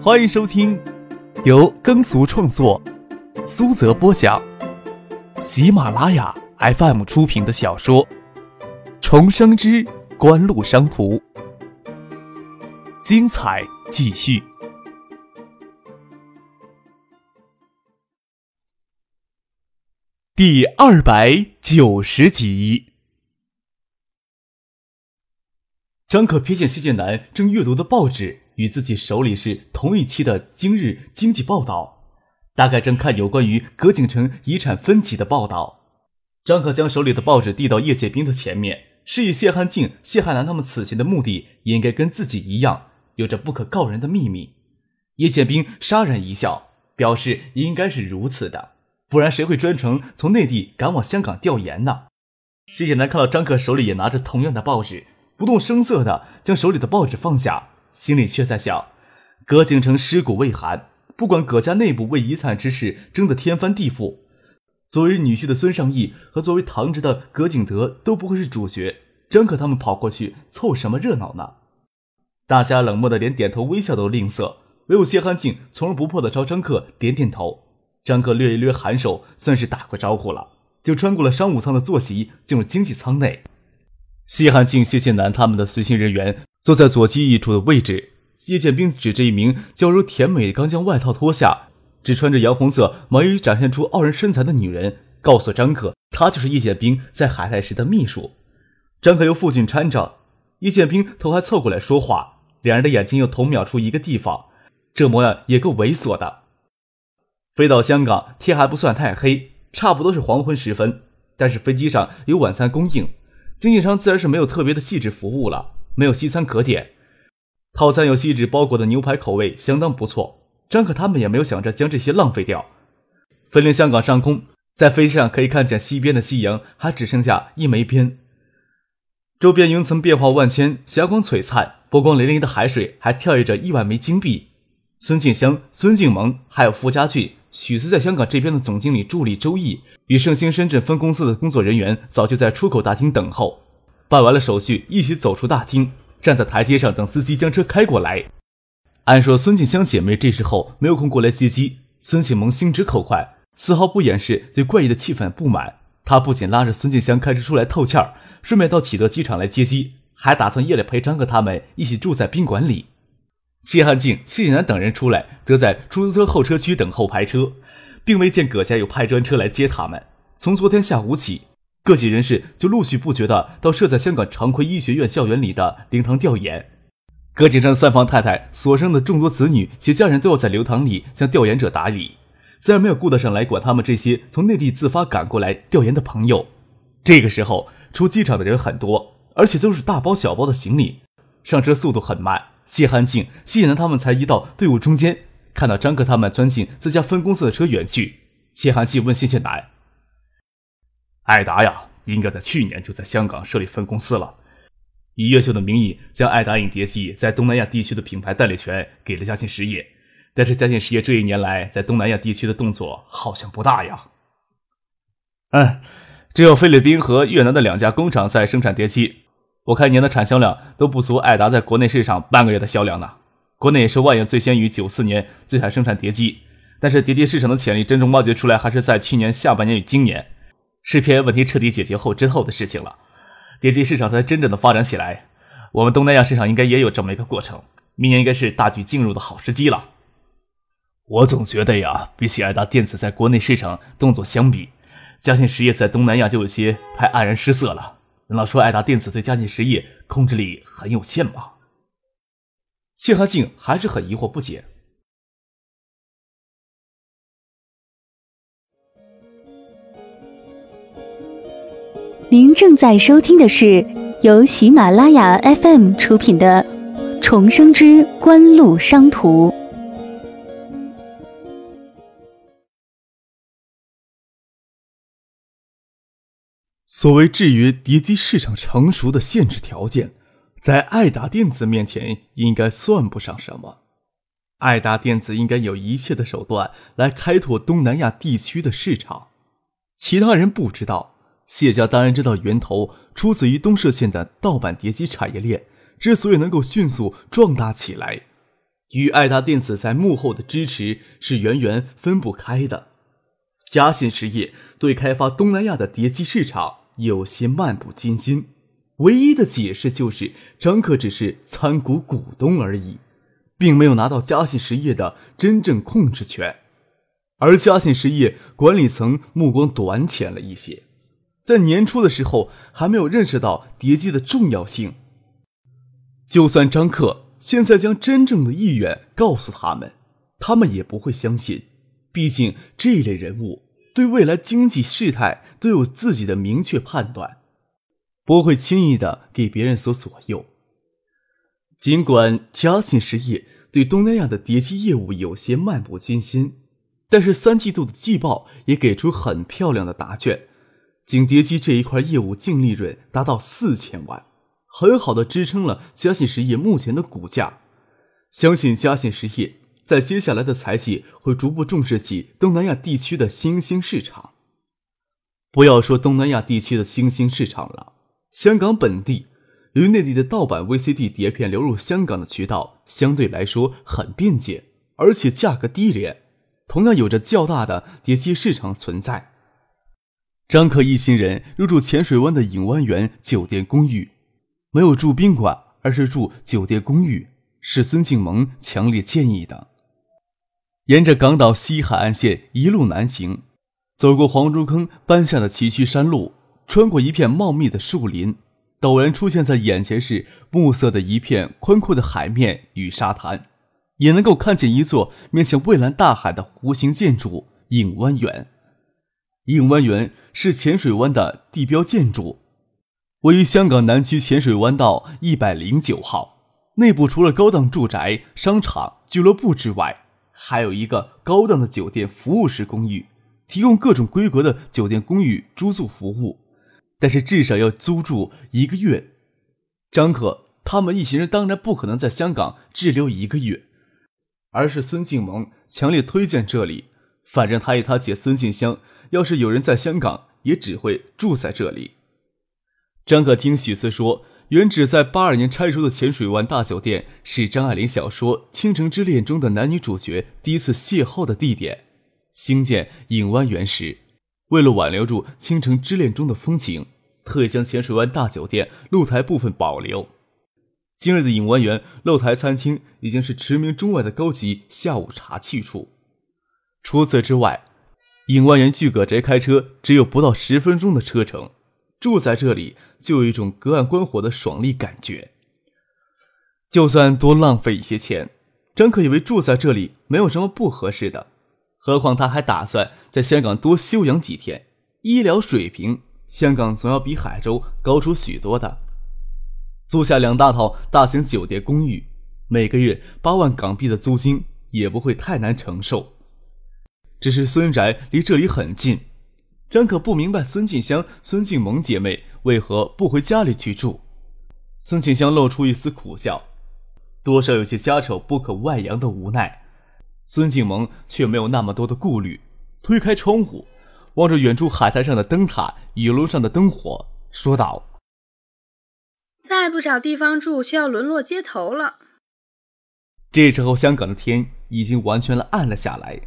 欢迎收听由耕俗创作、苏泽播讲、喜马拉雅 FM 出品的小说《重生之官路商途》，精彩继续，第二百九十集。张可瞥见谢剑南正阅读的报纸与自己手里是同一期的《今日经济报道》，大概正看有关于葛景城遗产分歧的报道。张可将手里的报纸递到叶剑兵的前面，示意谢汉静、谢汉南他们此行的目的应该跟自己一样，有着不可告人的秘密。叶剑兵沙然一笑，表示应该是如此的，不然谁会专程从内地赶往香港调研呢？谢剑南看到张可手里也拿着同样的报纸。不动声色地将手里的报纸放下，心里却在想：葛景城尸骨未寒，不管葛家内部为遗产之事争得天翻地覆，作为女婿的孙尚义和作为堂侄的葛景德都不会是主角。张可他们跑过去凑什么热闹呢？大家冷漠的连点头微笑都吝啬，唯有谢汉静从容不迫的朝张克点点头。张克略一略颔首，算是打过招呼了，就穿过了商务舱的坐席，进入经济舱内。谢汉静、谢剑南他们的随行人员坐在左机翼处的位置。谢剑兵指着一名娇柔甜美、刚将外套脱下、只穿着洋红色毛衣展现出傲人身材的女人，告诉张可，她就是叶剑兵在海外时的秘书。张可由父亲搀着，叶剑兵头还凑过来说话，两人的眼睛又同瞄出一个地方，这模样也够猥琐的。飞到香港，天还不算太黑，差不多是黄昏时分，但是飞机上有晚餐供应。经济舱自然是没有特别的细致服务了，没有西餐可点。套餐有锡纸包裹的牛排，口味相当不错。张可他们也没有想着将这些浪费掉。飞临香港上空，在飞机上可以看见西边的夕阳还只剩下一枚边，周边云层变化万千，霞光璀璨，波光粼粼的海水还跳跃着亿万枚金币。孙静香、孙静萌还有傅家俊、许思在香港这边的总经理助理周毅。与盛兴深圳分公司的工作人员早就在出口大厅等候，办完了手续，一起走出大厅，站在台阶上等司机将车开过来。按说孙静香姐妹这时候没有空过来接机，孙启萌心直口快，丝毫不掩饰对怪异的气氛不满。他不仅拉着孙静香开车出来透气儿，顺便到启德机场来接机，还打算夜里陪张哥他们一起住在宾馆里。谢汉静、谢南等人出来，则在出租车候车区等候排车。并未见葛家有派专车来接他们。从昨天下午起，各级人士就陆续不绝地到设在香港长葵医学院校园里的灵堂调研。葛景山三房太太所生的众多子女及家人都要在灵堂里向调研者打理，自然没有顾得上来管他们这些从内地自发赶过来调研的朋友。这个时候出机场的人很多，而且都是大包小包的行李，上车速度很慢。谢汉庆、谢南他们才移到队伍中间。看到张克他们钻进自家分公司的车远去，谢寒静问谢谢南：“艾达呀，应该在去年就在香港设立分公司了，以越秀的名义将爱达影碟机在东南亚地区的品牌代理权给了嘉信实业。但是嘉信实业这一年来在东南亚地区的动作好像不大呀。嗯，只有菲律宾和越南的两家工厂在生产碟机，我看年的产销量都不足爱达在国内市场半个月的销量呢。”国内也是万影最先于九四年最产生产碟机，但是碟机市场的潜力真正挖掘出来，还是在去年下半年与今年，是片问题彻底解决后之后的事情了。碟机市场才真正的发展起来，我们东南亚市场应该也有这么一个过程，明年应该是大举进入的好时机了。我总觉得呀，比起爱达电子在国内市场动作相比，嘉信实业在东南亚就有些太黯然失色了。难道说爱达电子对嘉信实业控制力很有限吗？谢和静还是很疑惑不解。您正在收听的是由喜马拉雅 FM 出品的《重生之官路商途》。所谓制约叠机市场成熟的限制条件。在爱达电子面前，应该算不上什么。爱达电子应该有一切的手段来开拓东南亚地区的市场。其他人不知道，谢家当然知道源头出自于东社县的盗版碟机产业链。之所以能够迅速壮大起来，与爱达电子在幕后的支持是远远分不开的。嘉信实业对开发东南亚的碟机市场有些漫不经心，唯一的解释就是张克只是参股股东而已，并没有拿到嘉信实业的真正控制权。而嘉信实业管理层目光短浅了一些，在年初的时候还没有认识到碟机的重要性。就算张克现在将真正的意愿告诉他们，他们也不会相信。毕竟这一类人物对未来经济事态都有自己的明确判断，不会轻易的给别人所左右。尽管嘉信实业对东南亚的碟机业务有些漫不经心。但是三季度的季报也给出很漂亮的答卷，景碟机这一块业务净利润达到四千万，很好的支撑了嘉信实业目前的股价。相信嘉信实业在接下来的财季会逐步重视起东南亚地区的新兴市场。不要说东南亚地区的新兴市场了，香港本地，与内地的盗版 VCD 碟片流入香港的渠道相对来说很便捷，而且价格低廉。同样有着较大的碟机市场存在。张克一行人入住浅水湾的影湾园酒店公寓，没有住宾馆，而是住酒店公寓，是孙静萌强烈建议的。沿着港岛西海岸线一路南行，走过黄竹坑搬下的崎岖山路，穿过一片茂密的树林，陡然出现在眼前是暮色的一片宽阔的海面与沙滩。也能够看见一座面向蔚蓝大海的弧形建筑——影湾园。影湾园是浅水湾的地标建筑，位于香港南区浅水湾道一百零九号。内部除了高档住宅、商场、俱乐部之外，还有一个高档的酒店服务式公寓，提供各种规格的酒店公寓租住服务。但是至少要租住一个月。张可他们一行人当然不可能在香港滞留一个月。而是孙静萌强烈推荐这里，反正他与他姐孙静香，要是有人在香港，也只会住在这里。张可听许思说，原址在八二年拆除的浅水湾大酒店，是张爱玲小说《倾城之恋》中的男女主角第一次邂逅的地点。兴建影湾园时，为了挽留住《倾城之恋》中的风情，特意将浅水湾大酒店露台部分保留。今日的影湾园露台餐厅已经是驰名中外的高级下午茶去处。除此之外，影湾园距葛宅开车只有不到十分钟的车程，住在这里就有一种隔岸观火的爽利感觉。就算多浪费一些钱，张可以为住在这里没有什么不合适的。何况他还打算在香港多休养几天，医疗水平香港总要比海州高出许多的。租下两大套大型酒店公寓，每个月八万港币的租金也不会太难承受。只是孙宅离这里很近，张可不明白孙静香、孙静萌姐妹为何不回家里去住。孙静香露出一丝苦笑，多少有些家丑不可外扬的无奈。孙静萌却没有那么多的顾虑，推开窗户，望着远处海滩上的灯塔、雨楼上的灯火，说道。再不找地方住，就要沦落街头了。这时候，香港的天已经完全的暗了下来，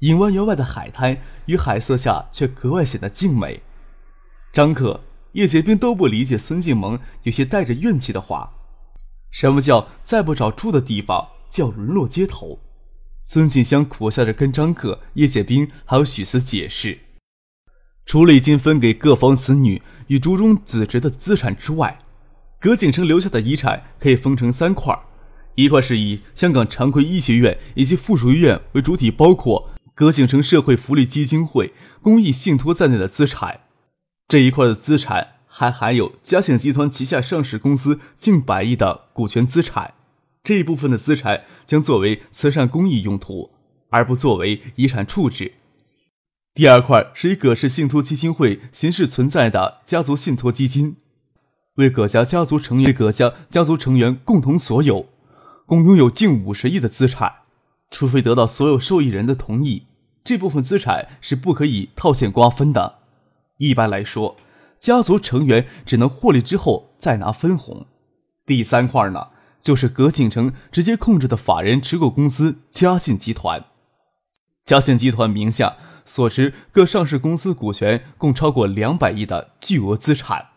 影湾园外的海滩与海色下却格外显得静美。张可、叶杰兵都不理解孙静萌有些带着怨气的话：“什么叫再不找住的地方，叫沦落街头？”孙静香苦笑着跟张可、叶杰兵还有许思解释：“除了已经分给各方子女与族中子侄的资产之外。”葛景成留下的遗产可以分成三块，一块是以香港常规医学院以及附属医院为主体，包括葛景成社会福利基金会、公益信托在内的资产。这一块的资产还含有嘉信集团旗下上市公司近百亿的股权资产。这一部分的资产将作为慈善公益用途，而不作为遗产处置。第二块是以葛氏信托基金会形式存在的家族信托基金。为葛家家族成员，葛家家族成员共同所有，共拥有近五十亿的资产。除非得到所有受益人的同意，这部分资产是不可以套现瓜分的。一般来说，家族成员只能获利之后再拿分红。第三块呢，就是葛景成直接控制的法人持股公司嘉信集团。嘉信集团名下所持各上市公司股权共超过两百亿的巨额资产。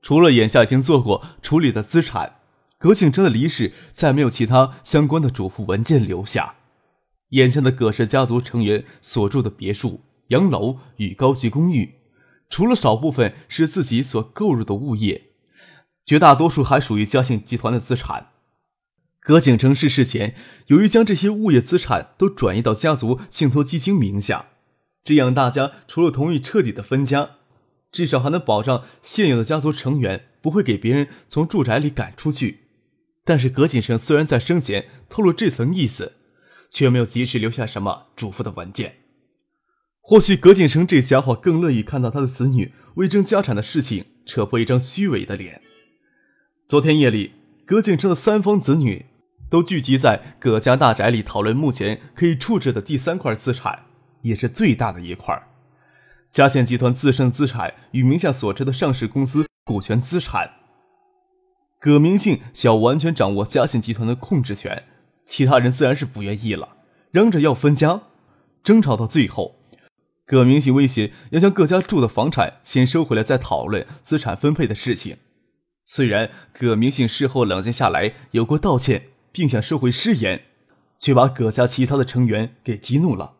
除了眼下已经做过处理的资产，葛景成的离世再没有其他相关的嘱咐文件留下。眼前的葛氏家族成员所住的别墅、洋楼与高级公寓，除了少部分是自己所购入的物业，绝大多数还属于嘉信集团的资产。葛景成逝世前，由于将这些物业资产都转移到家族信托基金名下，这样大家除了同意彻底的分家，至少还能保障现有的家族成员不会给别人从住宅里赶出去。但是葛景成虽然在生前透露这层意思。却没有及时留下什么嘱咐的文件。或许葛景成这家伙更乐意看到他的子女为争家产的事情扯破一张虚伪的脸。昨天夜里，葛景成的三方子女都聚集在葛家大宅里讨论目前可以处置的第三块资产，也是最大的一块——嘉县集团自身资产与名下所持的上市公司股权资产。葛明信想要完全掌握嘉信集团的控制权。其他人自然是不愿意了，嚷着要分家，争吵到最后，葛明信威胁要将各家住的房产先收回来，再讨论资产分配的事情。虽然葛明信事后冷静下来，有过道歉，并想收回誓言，却把葛家其他的成员给激怒了。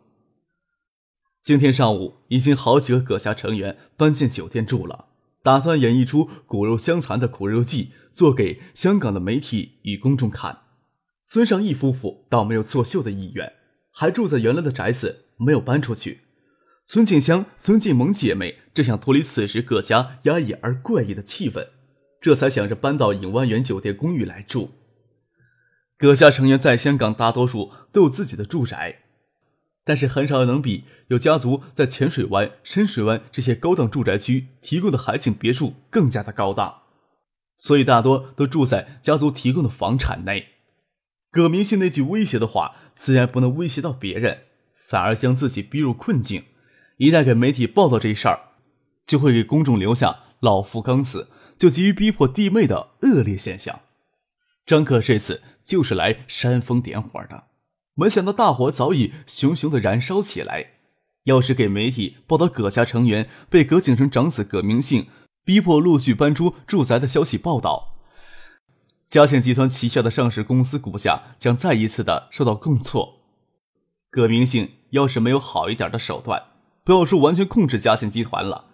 今天上午，已经好几个葛家成员搬进酒店住了，打算演绎出骨肉相残的苦肉计，做给香港的媒体与公众看。孙尚义夫妇倒没有作秀的意愿，还住在原来的宅子，没有搬出去。孙静香、孙静萌姐妹正想脱离此时葛家压抑而怪异的气氛，这才想着搬到影湾园酒店公寓来住。葛家成员在香港大多数都有自己的住宅，但是很少能比有家族在浅水湾、深水湾这些高档住宅区提供的海景别墅更加的高档，所以大多都住在家族提供的房产内。葛明信那句威胁的话，自然不能威胁到别人，反而将自己逼入困境。一旦给媒体报道这事儿，就会给公众留下“老夫刚死，就急于逼迫弟妹”的恶劣现象。张克这次就是来煽风点火的，没想到大火早已熊熊的燃烧起来。要是给媒体报道葛家成员被葛景成长子葛明信逼迫陆续搬出住宅的消息报道，嘉信集团旗下的上市公司股价将再一次的受到重挫。葛明信要是没有好一点的手段，不要说完全控制嘉信集团了，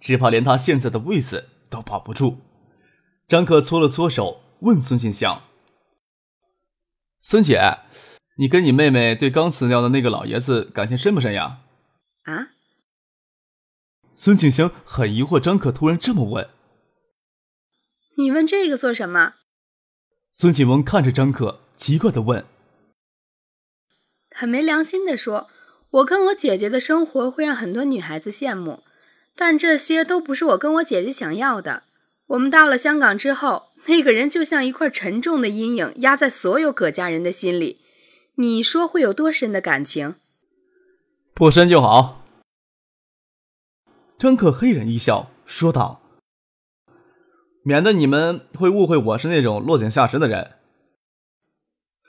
只怕连他现在的位子都保不住。张可搓了搓手，问孙静香：“孙姐，你跟你妹妹对刚死掉的那个老爷子感情深不深呀？”啊？孙静香很疑惑，张可突然这么问：“你问这个做什么？”孙启文看着张可，奇怪的问：“很没良心的说，我跟我姐姐的生活会让很多女孩子羡慕，但这些都不是我跟我姐姐想要的。我们到了香港之后，那个人就像一块沉重的阴影，压在所有葛家人的心里。你说会有多深的感情？不深就好。”张克嘿然一笑，说道。免得你们会误会我是那种落井下石的人。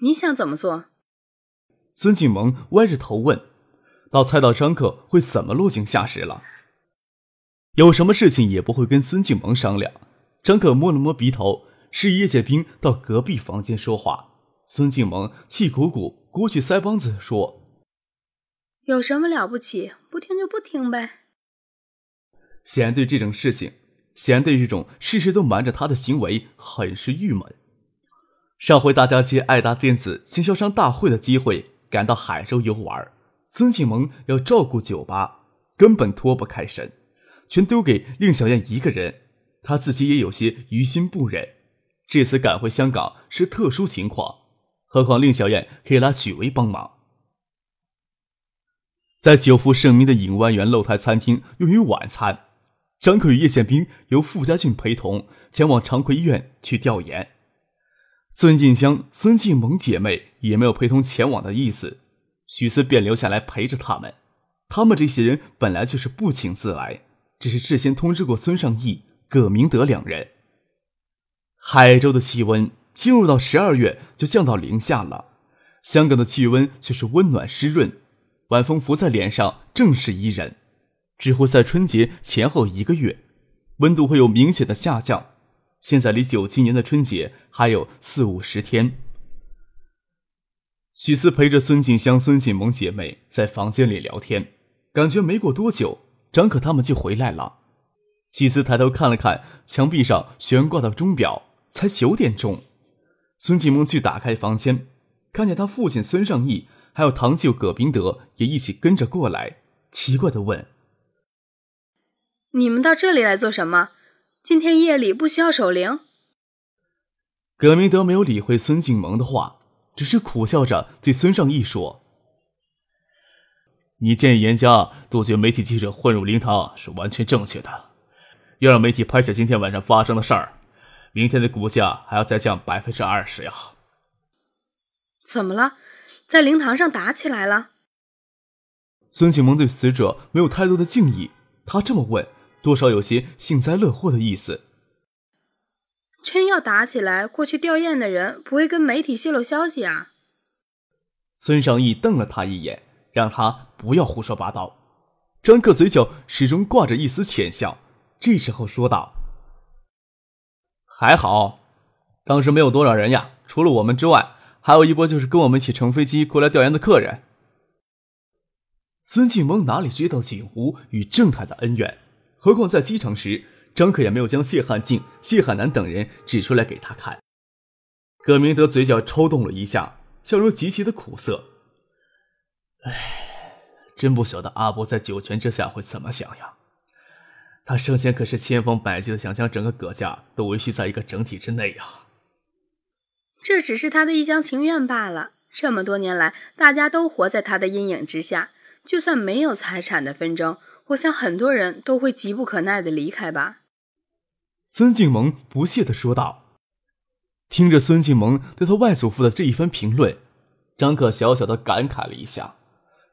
你想怎么做？孙静萌歪着头问，倒猜到张克会怎么落井下石了。有什么事情也不会跟孙静萌商量。张克摸了摸鼻头，示意叶剑兵到隔壁房间说话。孙静萌气鼓鼓，鼓起腮帮子说：“有什么了不起？不听就不听呗。”显然对这种事情。显然对这种事事都瞒着他的行为很是郁闷。上回大家借爱达电子经销商大会的机会赶到海州游玩，孙庆萌要照顾酒吧，根本脱不开身，全丢给令小燕一个人。他自己也有些于心不忍。这次赶回香港是特殊情况，何况令小燕可以拉许巍帮忙。在久负盛名的影湾园露台餐厅用于晚餐。张克与叶宪兵由傅家俊陪同前往长奎医院去调研，孙静香、孙静萌姐妹也没有陪同前往的意思，许思便留下来陪着他们。他们这些人本来就是不请自来，只是事先通知过孙尚义、葛明德两人。海州的气温进入到十二月就降到零下了。香港的气温却是温暖湿润，晚风拂在脸上，正是宜人。只会在春节前后一个月，温度会有明显的下降。现在离九七年的春节还有四五十天。许思陪着孙静香、孙锦萌姐妹在房间里聊天，感觉没过多久，张可他们就回来了。许思抬头看了看墙壁上悬挂的钟表，才九点钟。孙锦萌去打开房间，看见他父亲孙尚义还有堂舅葛明德也一起跟着过来，奇怪的问：“你们到这里来做什么？今天夜里不需要守灵？”葛明德没有理会孙静萌的话。只是苦笑着对孙尚义说：“你建议严家杜绝媒体记者混入灵堂是完全正确的。要让媒体拍下今天晚上发生的事儿，明天的股价还要再降百分之二十呀。”怎么了？在灵堂上打起来了？孙景萌对死者没有太多的敬意，他这么问，多少有些幸灾乐祸的意思。真要打起来，过去吊唁的人不会跟媒体泄露消息啊！孙尚义瞪了他一眼，让他不要胡说八道。张克嘴角始终挂着一丝浅笑，这时候说道：“还好，当时没有多少人呀，除了我们之外，还有一波就是跟我们一起乘飞机过来吊唁的客人。”孙庆萌哪里知道锦湖与正太的恩怨？何况在机场时。张可也没有将谢汉静、谢汉南等人指出来给他看。葛明德嘴角抽动了一下，笑容极其的苦涩。唉，真不晓得阿伯在九泉之下会怎么想呀？他生前可是千方百计的想将整个葛家都维系在一个整体之内呀。这只是他的一厢情愿罢了。这么多年来，大家都活在他的阴影之下，就算没有财产的纷争，我想很多人都会急不可耐的离开吧。孙静萌不屑的说道：“听着孙静萌对他外祖父的这一番评论，张可小小的感慨了一下。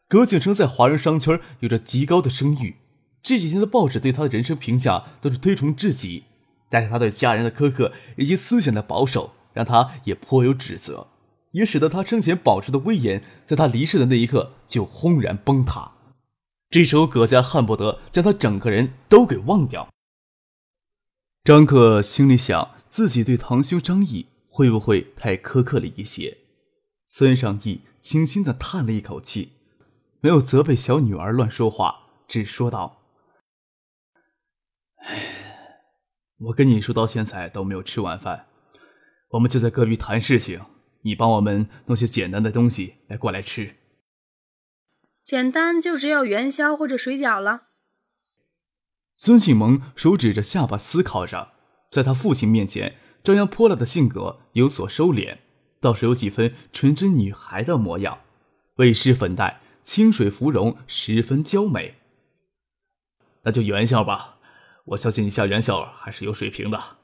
葛景生在华人商圈有着极高的声誉，这几天的报纸对他的人生评价都是推崇至极。但是他对家人的苛刻以及思想的保守，让他也颇有指责，也使得他生前保持的威严，在他离世的那一刻就轰然崩塌。这时候，葛家恨不得将他整个人都给忘掉。”张克心里想，自己对堂兄张毅会不会太苛刻了一些？孙尚义轻轻的叹了一口气，没有责备小女儿乱说话，只说道：“哎，我跟你说到现在都没有吃晚饭，我们就在隔壁谈事情，你帮我们弄些简单的东西来过来吃。简单就只有元宵或者水饺了。”孙启蒙手指着下巴思考着，在他父亲面前张扬泼辣的性格有所收敛，倒是有几分纯真女孩的模样，未施粉黛，清水芙蓉，十分娇美。那就元宵吧，我相信你下元宵还是有水平的。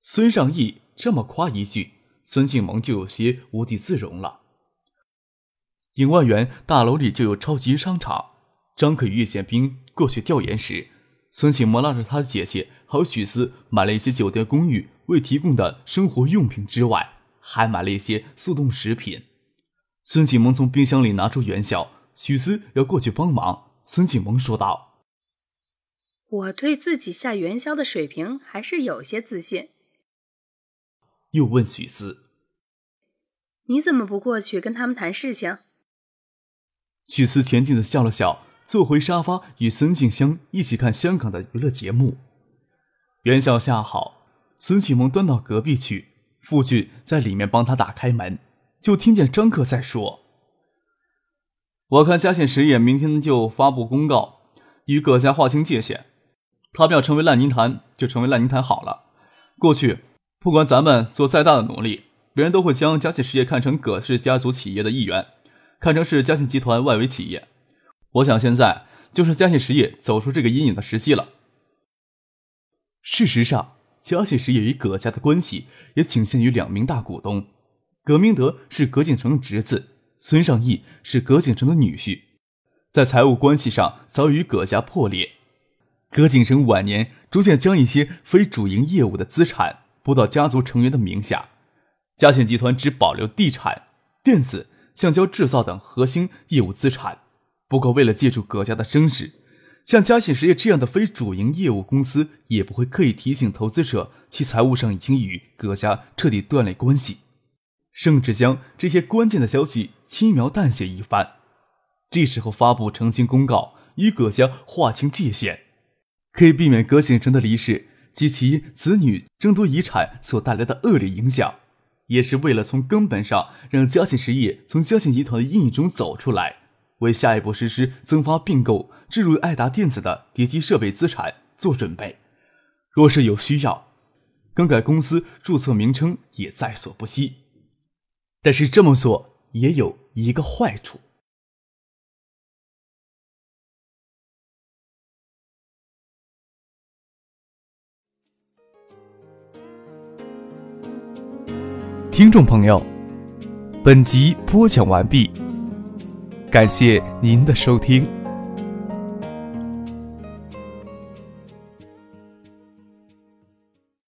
孙尚义这么夸一句，孙庆萌就有些无地自容了。影万园大楼里就有超级商场，张可与叶宪兵过去调研时。孙启萌拉着他的姐姐和许思买了一些酒店公寓未提供的生活用品之外，还买了一些速冻食品。孙启萌从冰箱里拿出元宵，许思要过去帮忙。孙启萌说道：“我对自己下元宵的水平还是有些自信。”又问许思：“你怎么不过去跟他们谈事情？”许思恬静的笑了笑。坐回沙发，与孙静香一起看香港的娱乐节目。元宵下好，孙启蒙端到隔壁去，傅俊在里面帮他打开门，就听见张克在说：“我看嘉信实业明天就发布公告，与葛家划清界限。他们要成为烂泥潭，就成为烂泥潭好了。过去，不管咱们做再大的努力，别人都会将嘉信实业看成葛氏家族企业的一员，看成是嘉信集团外围企业。”我想现在就是嘉信实业走出这个阴影的时机了。事实上，嘉信实业与葛家的关系也仅限于两名大股东：葛明德是葛景成的侄子，孙尚义是葛景成的女婿，在财务关系上早已与葛家破裂。葛景成晚年逐渐将一些非主营业务的资产拨到家族成员的名下，嘉信集团只保留地产、电子、橡胶制造等核心业务资产。不过，为了借助葛家的声势，像嘉信实业这样的非主营业务公司也不会刻意提醒投资者其财务上已经与葛家彻底断裂关系，甚至将这些关键的消息轻描淡写一番。这时候发布澄清公告，与葛家划清界限，可以避免葛景成的离世及其子女争夺遗产所带来的恶劣影响，也是为了从根本上让嘉信实业从嘉信集团的阴影中走出来，为下一步实施增发并购、置入爱达电子的叠机设备资产做准备。若是有需要，更改公司注册名称也在所不惜。但是这么做也有一个坏处。听众朋友，本集播讲完毕，感谢您的收听。